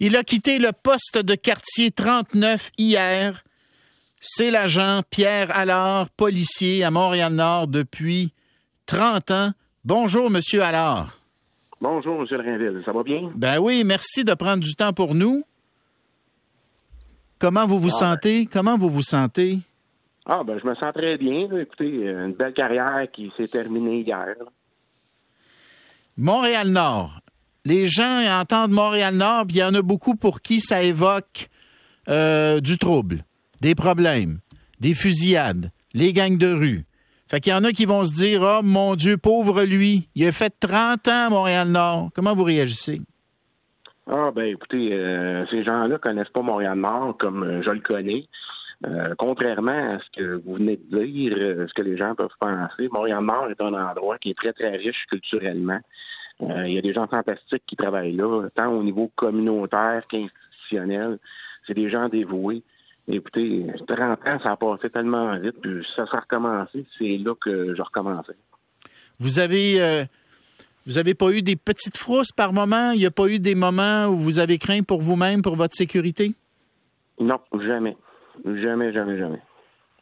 Il a quitté le poste de quartier 39 hier. C'est l'agent Pierre Allard, policier à Montréal-Nord depuis 30 ans. Bonjour, Monsieur Allard. Bonjour, M. Rainville. Ça va bien? Ben oui, merci de prendre du temps pour nous. Comment vous vous Ah, sentez? Comment vous vous sentez? Ah, ben, je me sens très bien. Écoutez, une belle carrière qui s'est terminée hier. Montréal-Nord. Les gens entendent Montréal-Nord, puis il y en a beaucoup pour qui ça évoque euh, du trouble, des problèmes, des fusillades, les gangs de rue. Fait qu'il y en a qui vont se dire Oh mon Dieu, pauvre lui, il a fait 30 ans à Montréal-Nord. Comment vous réagissez? Ah, ben, écoutez, euh, ces gens-là connaissent pas Montréal-Nord comme euh, je le connais. Contrairement à ce que vous venez de dire, ce que les gens peuvent penser, Montréal-Nord est un endroit qui est très, très riche culturellement. Euh, il y a des gens fantastiques qui travaillent là, tant au niveau communautaire qu'institutionnel. C'est des gens dévoués. Écoutez, 30 ans, ça a passé tellement vite, puis ça s'est recommencé. C'est là que je recommençais. Vous avez euh, vous avez pas eu des petites frousses par moment? Il n'y a pas eu des moments où vous avez craint pour vous-même, pour votre sécurité? Non, jamais. Jamais, jamais, jamais.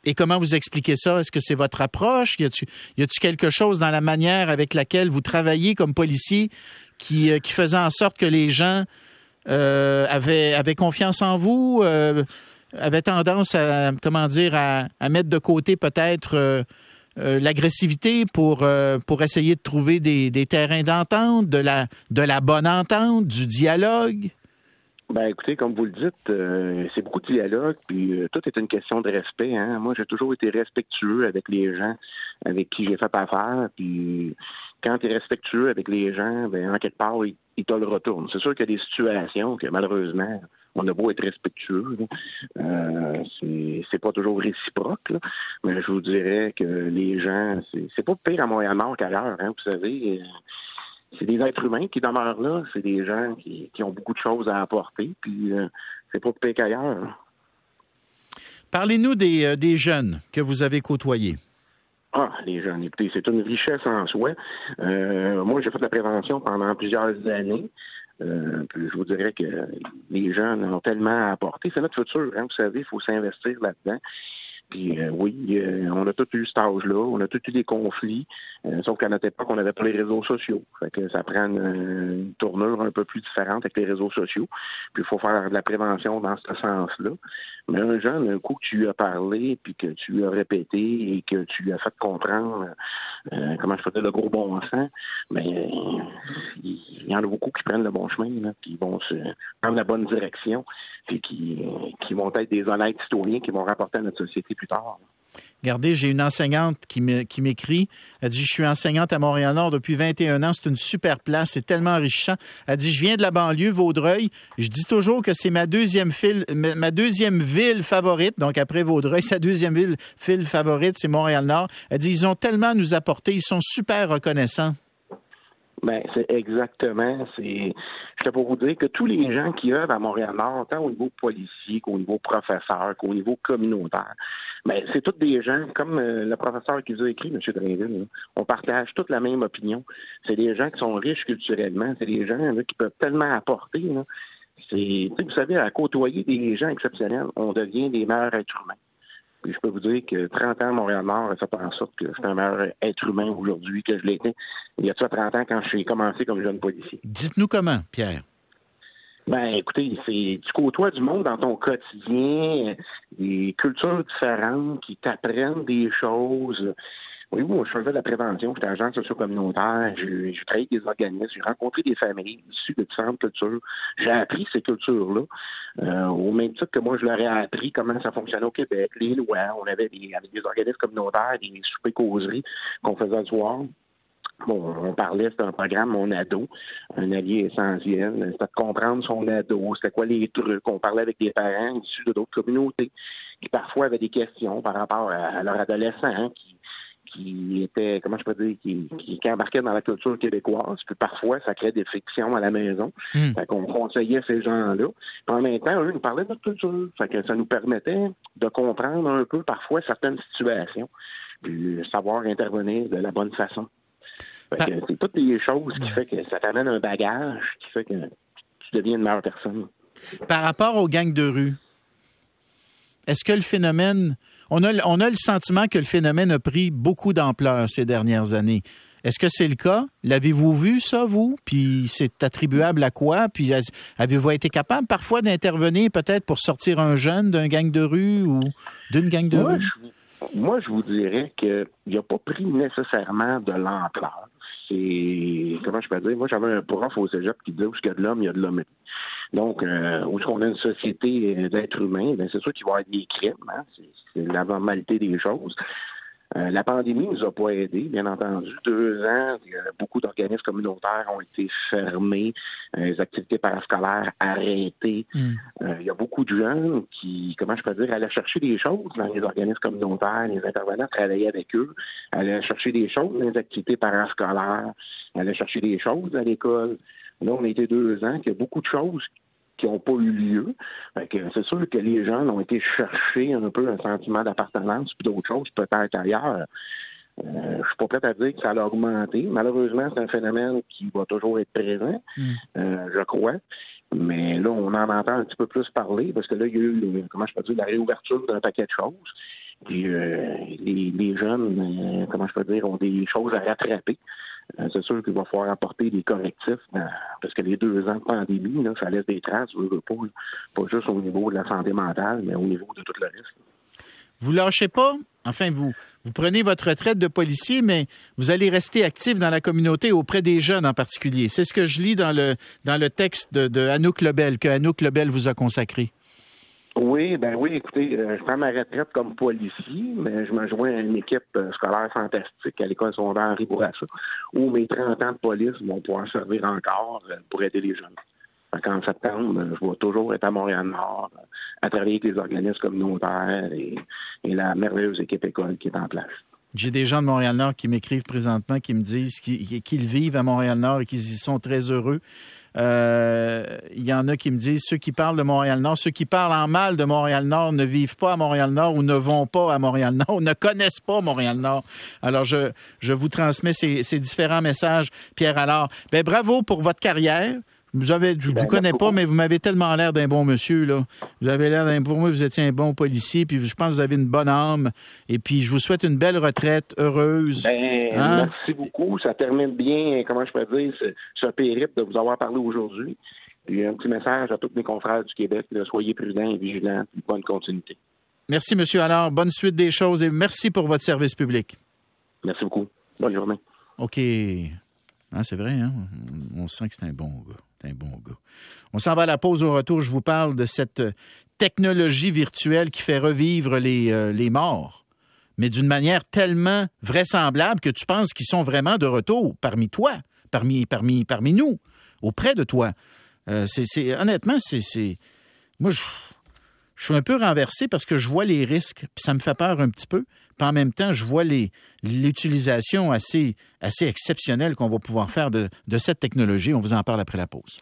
Et comment vous expliquez ça? Est-ce que c'est votre approche? Y a-tu quelque chose dans la manière avec laquelle vous travaillez comme policier qui, euh, faisait en sorte que les gens euh, avaient, confiance en vous, euh, avaient tendance à, comment à, mettre de côté peut-être l'agressivité pour, essayer de trouver des, terrains d'entente, de la bonne entente, du dialogue? Ben écoutez, comme vous le dites, euh, c'est beaucoup de dialogue, puis euh, tout est une question de respect. Hein. Moi, j'ai toujours été respectueux avec les gens avec qui j'ai fait affaire, puis quand tu es respectueux avec les gens, ben en quelque part, ils, ils te le retournent. C'est sûr qu'il y a des situations que malheureusement, on a beau être respectueux, euh, c'est- pas toujours réciproque, là. mais je vous dirais que les gens, c'est pas pire à Montréal-Nord qu'ailleurs, hein, vous savez. C'est des êtres humains qui demeurent là. C'est des gens qui, qui ont beaucoup de choses à apporter. Puis euh, c'est pas pire qu'ailleurs. Parlez-nous des, euh, des jeunes que vous avez côtoyés. Ah, les jeunes, écoutez, c'est une richesse en soi. Euh, moi, j'ai fait de la prévention pendant plusieurs années. Euh, puis je vous dirais que les jeunes ont tellement à apporter. C'est notre futur, hein, vous savez, il faut s'investir là-dedans. Puis euh, oui, euh, on a tous eu cet âge-là, on a tous eu des conflits, euh, sauf qu'à notre époque, on n'avait pas les réseaux sociaux. Fait que ça prend une, tournure un peu plus différente avec les réseaux sociaux. Puis il faut faire de la prévention dans ce sens-là. Mais un jeune, un coup que tu lui as parlé, puis que tu lui as répété et que tu lui as fait comprendre euh, comment je faisais le gros bon sens, mais euh, il y en a beaucoup qui prennent le bon chemin, là, qui vont se prendre la bonne direction, puis qui, qui vont être des honnêtes citoyens qui vont rapporter à notre société Regardez, j'ai une enseignante qui m'écrit. Elle dit, je suis enseignante à Montréal-Nord depuis 21 ans. C'est une super place. C'est tellement enrichissant. Elle dit, je viens de la banlieue, Vaudreuil. Je dis toujours que c'est ma deuxième file, ville favorite. Donc, après Vaudreuil, sa deuxième ville, ville favorite, c'est Montréal-Nord. Elle dit, ils ont tellement nous apporter. Ils sont super reconnaissants. Ben, c'est exactement. C'est, je pour vous dire que tous les gens qui œuvrent à Montréal-Nord, tant au niveau policier qu'au niveau professeur, qu'au niveau communautaire, ben, c'est tous des gens, comme euh, le professeur qui vous a écrit, M. Drainville, là, on partage toute la même opinion. C'est des gens qui sont riches culturellement. C'est des gens là, qui peuvent tellement apporter. Là. C'est, vous savez, à côtoyer des gens exceptionnels, on devient des meilleurs êtres humains. Puis je peux vous dire que 30 ans à Montréal-Nord, ça fait en sorte que je suis un meilleur être humain aujourd'hui que je l'étais il y a ça 30 ans quand j'ai commencé comme jeune policier. Dites-nous comment, Pierre. Ben, écoutez, c'est tu côtoies du monde dans ton quotidien, des cultures différentes qui t'apprennent des choses. Oui, moi, je faisais de la prévention, j'étais agent socio-communautaire, j'ai travaillé avec des organismes, j'ai rencontré des familles issues de différentes cultures. J'ai appris ces cultures-là, euh, au même titre que moi, je leur ai appris comment ça fonctionnait au Québec, les lois. On avait des, avec des organismes communautaires, des soupers causeries qu'on faisait le soir. Bon, on parlait, c'était un programme Mon ado, un allié essentiel. C'était de comprendre son ado, c'était quoi les trucs. On parlait avec des parents issus de d'autres communautés qui parfois avaient des questions par rapport à leur adolescent hein, qui, qui était, comment je peux dire, qui, qui, qui embarquait dans la culture québécoise. Puis parfois, ça crée des frictions à la maison. Hmm. Fait qu'on conseillait ces gens-là. Puis en même temps, eux nous parlaient de notre culture. Fait que ça nous permettait de comprendre un peu parfois certaines situations, puis savoir intervenir de la bonne façon. Fait que c'est toutes les choses qui fait que ça t'amène un bagage qui fait que tu deviens une meilleure personne. Par rapport aux gangs de rue, est-ce que le phénomène, on a, on a le sentiment que le phénomène a pris beaucoup d'ampleur ces dernières années. Est-ce que c'est le cas? L'avez-vous vu, ça, vous? Puis c'est attribuable à quoi? Puis avez-vous été capable parfois d'intervenir peut-être pour sortir un jeune d'un gang de rue ou d'une gang de rue? moi, je vous dirais qu'il n'a pas pris nécessairement de l'ampleur. C'est, comment je peux dire? Moi, j'avais un prof au cégep qui disait où il y a de l'homme, il y a de l'homme. Donc, euh, où est-ce qu'on a une société d'êtres humains, ben, c'est sûr qu'il va y avoir des crimes. Hein? C'est la normalité des choses. Euh, la pandémie nous a pas aidés, bien entendu. Deux ans, beaucoup d'organismes communautaires ont été fermés, euh, les activités parascolaires arrêtées. Hmm. Euh, il y a beaucoup de jeunes qui, comment je peux dire, allaient chercher des choses dans les organismes communautaires, les intervenants travaillaient avec eux, allaient chercher des choses dans les activités parascolaires, allaient chercher des choses à l'école. Là, on a été deux ans qu'il y a beaucoup de choses qui n'ont pas eu lieu. C'est sûr que les jeunes ont été chercher un peu un sentiment d'appartenance puis d'autres choses peut-être ailleurs. Euh, je suis pas prêt à dire que ça a augmenté. Malheureusement, c'est un phénomène qui va toujours être présent, mm. euh, je crois. Mais là, on en entend un petit peu plus parler parce que là, il y a eu, comment je peux dire, la réouverture d'un paquet de choses. Puis euh, les, les, jeunes, comment je peux dire, ont des choses à rattraper. Euh, c'est sûr qu'il va falloir apporter des correctifs parce que les deux ans de pandémie, ça laisse des traces, pas, pas juste au niveau de la santé mentale, mais au niveau de tout le reste. Vous lâchez pas, enfin vous, vous prenez votre retraite de policier, mais vous allez rester actif dans la communauté auprès des jeunes en particulier. C'est ce que je lis dans le dans le texte de, de Anouk Lebel que Anouk Lebel vous a consacré. Oui, ben oui, écoutez, euh, je prends ma retraite comme policier, mais je me joins à une équipe euh, scolaire fantastique à l'école secondaire Henri Bourassa, où mes 30 ans de police vont pouvoir servir encore euh, pour aider les jeunes. En septembre, je vais toujours être à Montréal-Nord, à travailler avec les organismes communautaires et, et la merveilleuse équipe école qui est en place. J'ai des gens de Montréal-Nord qui m'écrivent présentement, qui me disent qu'ils vivent à Montréal-Nord et qu'ils y sont très heureux. Euh, il y en a qui me disent ceux qui parlent de Montréal-Nord, ceux qui parlent en mal de Montréal-Nord ne vivent pas à Montréal-Nord ou ne vont pas à Montréal-Nord ou ne connaissent pas Montréal-Nord. Alors, je, je vous transmets ces, ces différents messages. Pierre Alors, ben, bravo pour votre carrière. Vous avez, je ne vous ben, connais pas, mais vous m'avez tellement l'air d'un bon monsieur. Là. Vous avez l'air d'un. Pour moi, vous étiez un bon policier, puis je pense que vous avez une bonne âme. Et puis, je vous souhaite une belle retraite, heureuse. Ben, hein? Merci beaucoup. Ça termine bien, comment je peux dire, ce, périple de vous avoir parlé aujourd'hui. Puis, un petit message à tous mes confrères du Québec. soyez prudents et vigilants. bonne continuité. Merci, monsieur Alors. Bonne suite des choses et merci pour votre service public. Merci beaucoup. Bonne journée. OK. Ah, c'est vrai, hein? On sent que c'est un bon gars. Un bon. On s'en va à la pause au retour. Je vous parle de cette technologie virtuelle qui fait revivre les, euh, les morts, mais d'une manière tellement vraisemblable que tu penses qu'ils sont vraiment de retour parmi toi, parmi, parmi, parmi nous, auprès de toi. Euh, c'est, honnêtement, c'est. Moi, je, je suis un peu renversé parce que je vois les risques, puis ça me fait peur un petit peu. Puis en même temps, je vois l'utilisation assez, assez exceptionnelle qu'on va pouvoir faire de, de cette technologie. On vous en parle après la pause.